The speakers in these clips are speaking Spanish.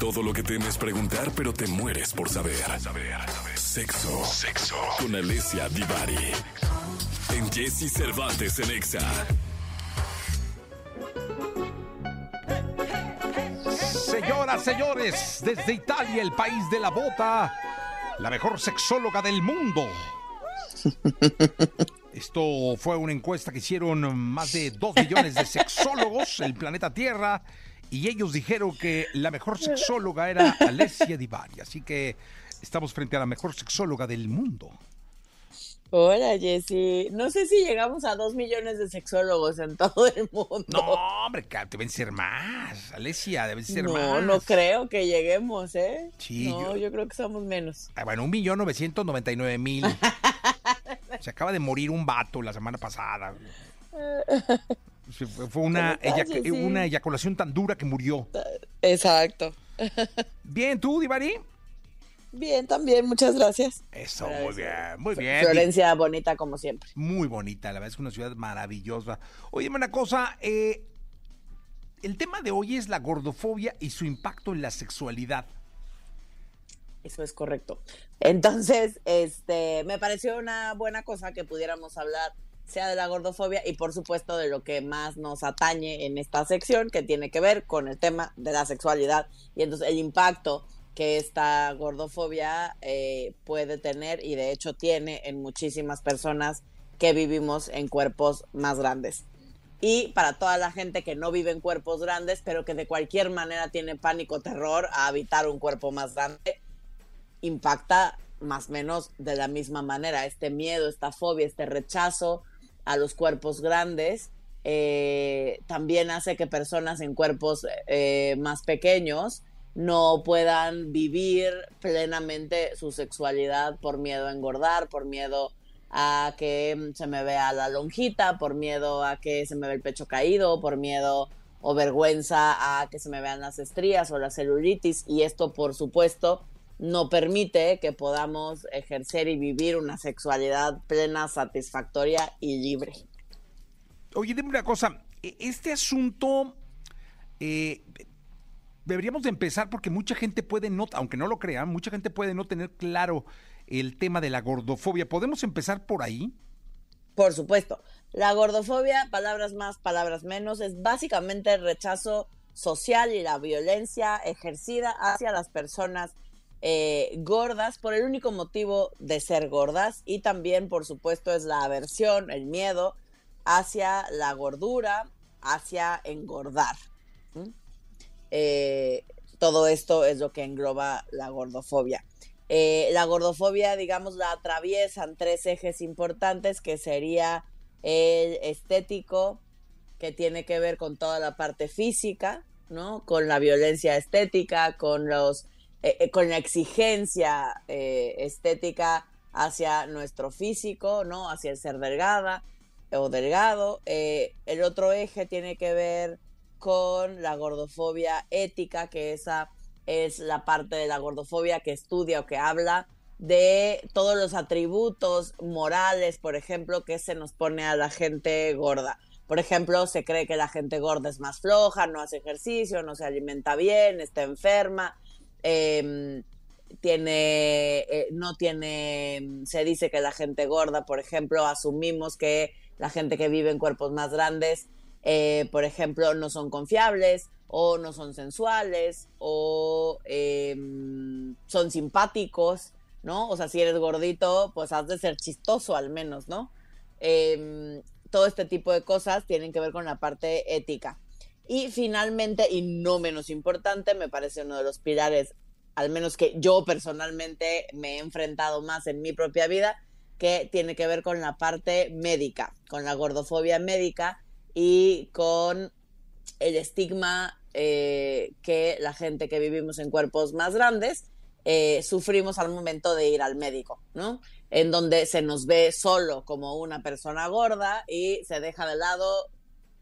Todo lo que temes preguntar, pero te mueres por saber. Sexo. Sexo. Con Alessia Divari. En Jesse Cervantes en Exa. Señoras, señores, desde Italia, el país de la bota, la mejor sexóloga del mundo. Esto fue una encuesta que hicieron más de 2 millones de sexólogos en el planeta Tierra y ellos dijeron que la mejor sexóloga era Alessia Divari. Así que estamos frente a la mejor sexóloga del mundo. Hola, Jessy. No sé si llegamos a dos millones de sexólogos en todo el mundo. No, hombre, deben ser más. Alessia, deben ser más. No, no creo que lleguemos, ¿eh? Sí. No, yo, creo que somos menos. Ah, bueno, un millón novecientos noventa y nueve mil. Se acaba de morir un vato la semana pasada. Fue una, una eyaculación tan dura que murió. Exacto. Bien, ¿tú, Divari? Bien, también, muchas gracias. Eso, muy bien, muy bien. Florencia, bonita como siempre. Muy bonita, la verdad es que una ciudad maravillosa. Oye, una cosa, eh, el tema de hoy es la gordofobia y su impacto en la sexualidad. Eso es correcto. Entonces, este, me pareció una buena cosa que pudiéramos hablar sea de la gordofobia y por supuesto de lo que más nos atañe en esta sección, que tiene que ver con el tema de la sexualidad y entonces el impacto que esta gordofobia eh, puede tener y de hecho tiene en muchísimas personas que vivimos en cuerpos más grandes. Y para toda la gente que no vive en cuerpos grandes, pero que de cualquier manera tiene pánico, terror a habitar un cuerpo más grande, impacta más o menos de la misma manera. Este miedo, esta fobia, este rechazo a los cuerpos grandes eh, también hace que personas en cuerpos eh, más pequeños no puedan vivir plenamente su sexualidad por miedo a engordar, por miedo a que se me vea la lonjita, por miedo a que se me vea el pecho caído, por miedo o vergüenza a que se me vean las estrías o la celulitis. Y esto por supuesto no permite que podamos ejercer y vivir una sexualidad plena, satisfactoria y libre. Oye, dime una cosa, e, este asunto eh, deberíamos de empezar porque mucha gente puede no, aunque no lo crean, mucha gente puede no tener claro el tema de la gordofobia. ¿Podemos empezar por ahí? Por supuesto. La gordofobia, palabras más, palabras menos, es básicamente el rechazo social y la violencia ejercida hacia las personas eh, gordas por el único motivo de ser gordas y también, por supuesto, es la aversión, el miedo hacia la gordura, hacia engordar. Eh, todo esto es lo que engloba la gordofobia. Eh, la gordofobia, digamos, la atraviesan tres ejes importantes, que sería el estético, que tiene que ver con toda la parte física, ¿no? Con la violencia estética, con los, eh, con la exigencia estética hacia nuestro físico, ¿no? Hacia el ser delgada o delgado. el otro eje tiene que ver con la gordofobia ética, que esa es la parte de la gordofobia que estudia o que habla de todos los atributos morales, por ejemplo, que se nos pone a la gente gorda. Por ejemplo, se cree que la gente gorda es más floja, no hace ejercicio, no se alimenta bien, está enferma, em, tiene, eh, no tiene, se dice que la gente gorda, por ejemplo, asumimos que la gente que vive en cuerpos más grandes eh, por ejemplo, no son confiables o no son sensuales o em, son simpáticos, ¿no? O sea, si eres gordito, pues has de ser chistoso al menos, ¿no? Em, todo este tipo de cosas tienen que ver con la parte ética. Y finalmente, y no menos importante, me parece uno de los pilares, al menos que yo personalmente me he enfrentado más en mi propia vida, que tiene que ver con la parte médica, con la gordofobia médica, y con el estigma eh, que la gente que vivimos en cuerpos más grandes eh, sufrimos al momento de ir al médico, ¿no? En donde se nos ve solo como una persona gorda y se deja de lado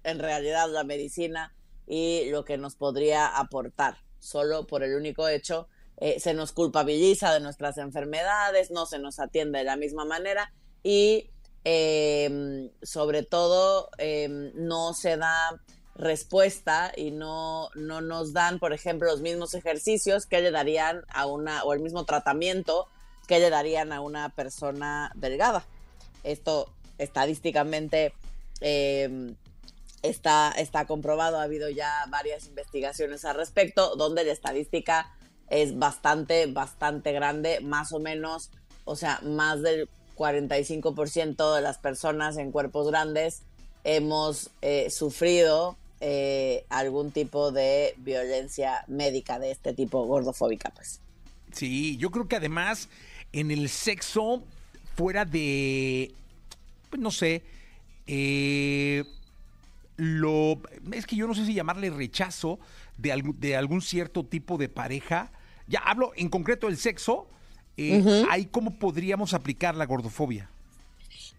en realidad la medicina y lo que nos podría aportar, solo por el único hecho, eh, se nos culpabiliza de nuestras enfermedades, no se nos atiende de la misma manera y Em, sobre todo em, no se da respuesta y no, no nos dan, por ejemplo, los mismos ejercicios que le darían a una, o el mismo tratamiento que le darían a una persona delgada. Esto estadísticamente em, está, está comprobado, ha habido ya varias investigaciones al respecto, donde la estadística es bastante, bastante grande, más o menos, o sea, más del 45% de las personas en cuerpos grandes hemos eh, sufrido eh, algún tipo de violencia médica de este tipo gordofóbica, pues. Sí, yo creo que además en el sexo, fuera de, pues no sé, eh, lo, es que yo no sé si llamarle rechazo de, de algún cierto tipo de pareja. Ya hablo en concreto del sexo. Eh, ¿Ahí cómo podríamos aplicar la gordofobia?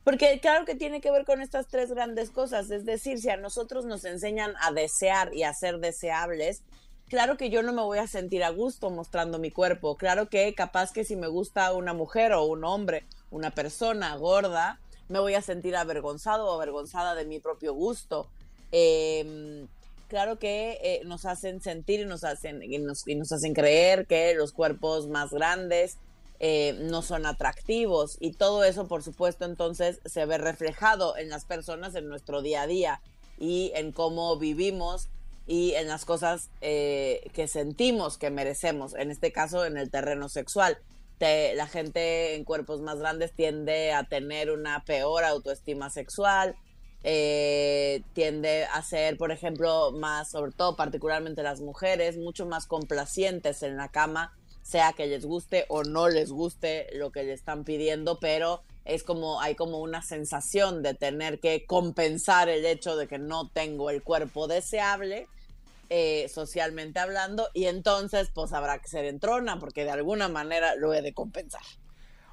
Porque claro que tiene que ver con estas tres grandes cosas, es decir, si a nosotros nos enseñan a desear y a ser deseables, claro que yo no me voy a sentir a gusto mostrando mi cuerpo, claro que capaz que si me gusta una mujer o un hombre, una persona gorda, me voy a sentir avergonzado o avergonzada de mi propio gusto. Em, claro que eh, nos hacen sentir y nos hacen, y nos, hacen creer que los cuerpos más grandes eh, no son atractivos y todo eso por supuesto entonces se ve reflejado en las personas en nuestro día a día y en cómo vivimos y en las cosas eh, que sentimos que merecemos, en este caso en el terreno sexual. la gente en cuerpos más grandes tiende a tener una peor autoestima sexual, eh, tiende a ser, por ejemplo, más, sobre todo particularmente las mujeres, mucho más complacientes en la cama sea que les guste o no les guste lo que le están pidiendo, pero es como hay como una sensación de tener que compensar el hecho de que no tengo el cuerpo deseable eh, socialmente hablando y entonces pues habrá que ser entrona porque de alguna manera lo he de compensar.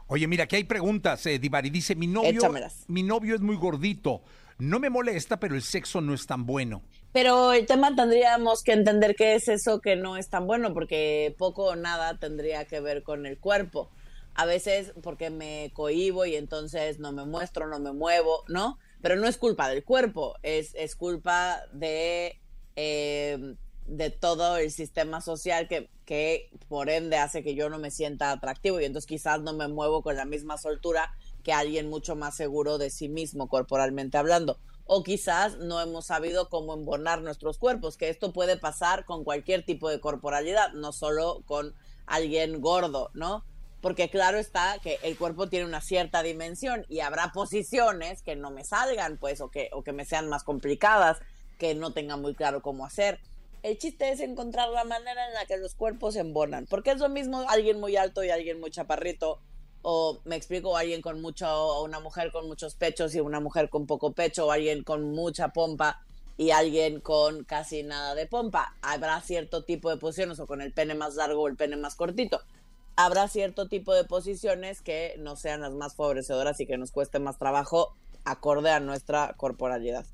Oye, mira, aquí hay preguntas, eh, Divari. Dice, mi novio, mi novio es muy gordito. No me molesta, pero el sexo no es tan bueno. Pero el tema tendríamos que entender qué es eso que no es tan bueno, porque poco o nada tendría que ver con el cuerpo. A veces porque me cohibo y entonces no me muestro, no me muevo, ¿no? Pero no es culpa del cuerpo, es, es culpa de, eh, de todo el sistema social que, que por ende hace que yo no me sienta atractivo y entonces quizás no me muevo con la misma soltura que alguien mucho más seguro de sí mismo corporalmente hablando o quizás no hemos sabido cómo embonar nuestros cuerpos, que esto puede pasar con cualquier tipo de corporalidad, no solo con alguien gordo, ¿no? Porque claro está que el cuerpo tiene una cierta dimensión y habrá posiciones que no me salgan, pues, o que, o que me sean más complicadas, que no tenga muy claro cómo hacer. El chiste es encontrar la manera en la que los cuerpos se embonan, porque es lo mismo alguien muy alto y alguien muy chaparrito, o me explico, alguien con mucho, o una mujer con muchos pechos y una mujer con poco pecho, o alguien con mucha pompa y alguien con casi nada de pompa. Habrá cierto tipo de posiciones, o con el pene más largo o el pene más cortito. Habrá cierto tipo de posiciones que no sean las más favorecedoras y que nos cueste más trabajo acorde a nuestra corporalidad.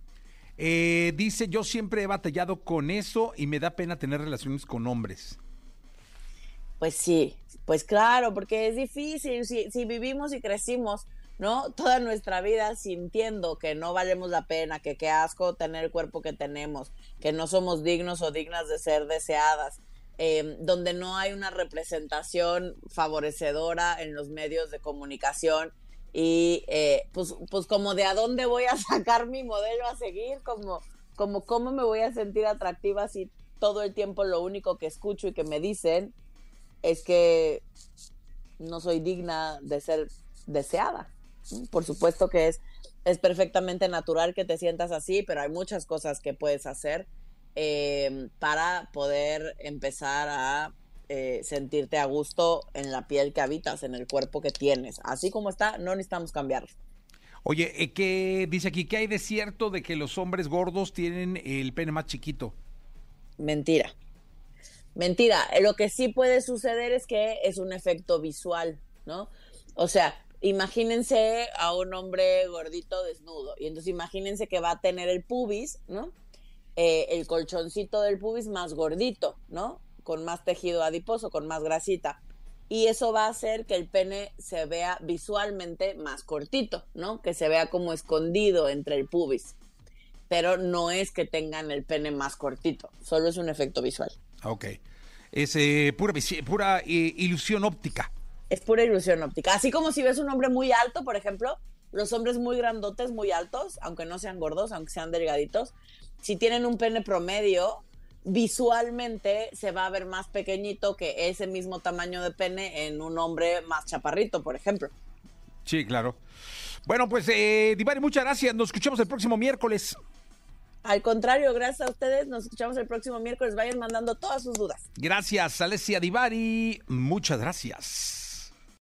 Eh, dice, yo siempre he batallado con eso y me da pena tener relaciones con hombres. Pues sí, pues claro, porque es difícil, si, vivimos y crecimos, ¿no? Toda nuestra vida sintiendo que no valemos la pena, que qué asco tener el cuerpo que tenemos, que no somos dignos o dignas de ser deseadas, em, donde no hay una representación favorecedora en los medios de comunicación y eh, pues, pues como de a dónde voy a sacar mi modelo a seguir, como, como cómo me voy a sentir atractiva si todo el tiempo lo único que escucho y que me dicen es que no soy digna de ser deseada. Por supuesto que es, es perfectamente natural que te sientas así, pero hay muchas cosas que puedes hacer em, para poder empezar a eh, sentirte a gusto en la piel que habitas, en el cuerpo que tienes. Así como está, no necesitamos cambiarlo. Oye, eh, ¿qué dice aquí? ¿Qué hay de cierto de que los hombres gordos tienen el pene más chiquito? Mentira. Mentira, lo que sí puede suceder es que es un efecto visual, ¿no? O sea, imagínense a un hombre gordito desnudo y entonces imagínense que va a tener el pubis, ¿no? Eh, el colchoncito del pubis más gordito, ¿no? Con más tejido adiposo, con más grasita. Y eso va a hacer que el pene se vea visualmente más cortito, ¿no? Que se vea como escondido entre el pubis. pero no es que tengan el pene más cortito, solo es un efecto visual. Ok. Es eh, pura, pura eh, ilusión óptica. Es pura ilusión óptica. Así como si ves un hombre muy alto, por ejemplo, los hombres muy grandotes, muy altos, aunque no sean gordos, aunque sean delgaditos, si tienen un pene promedio, visualmente se va a ver más pequeñito que ese mismo tamaño de pene en un hombre más chaparrito, por ejemplo. Sí, claro. Bueno, pues, eh, Divari, muchas gracias. Nos escuchamos el próximo miércoles. Al contrario, gracias a ustedes. Nos escuchamos el próximo miércoles. Vayan mandando todas sus dudas. Gracias, Alessia Divari. Muchas gracias.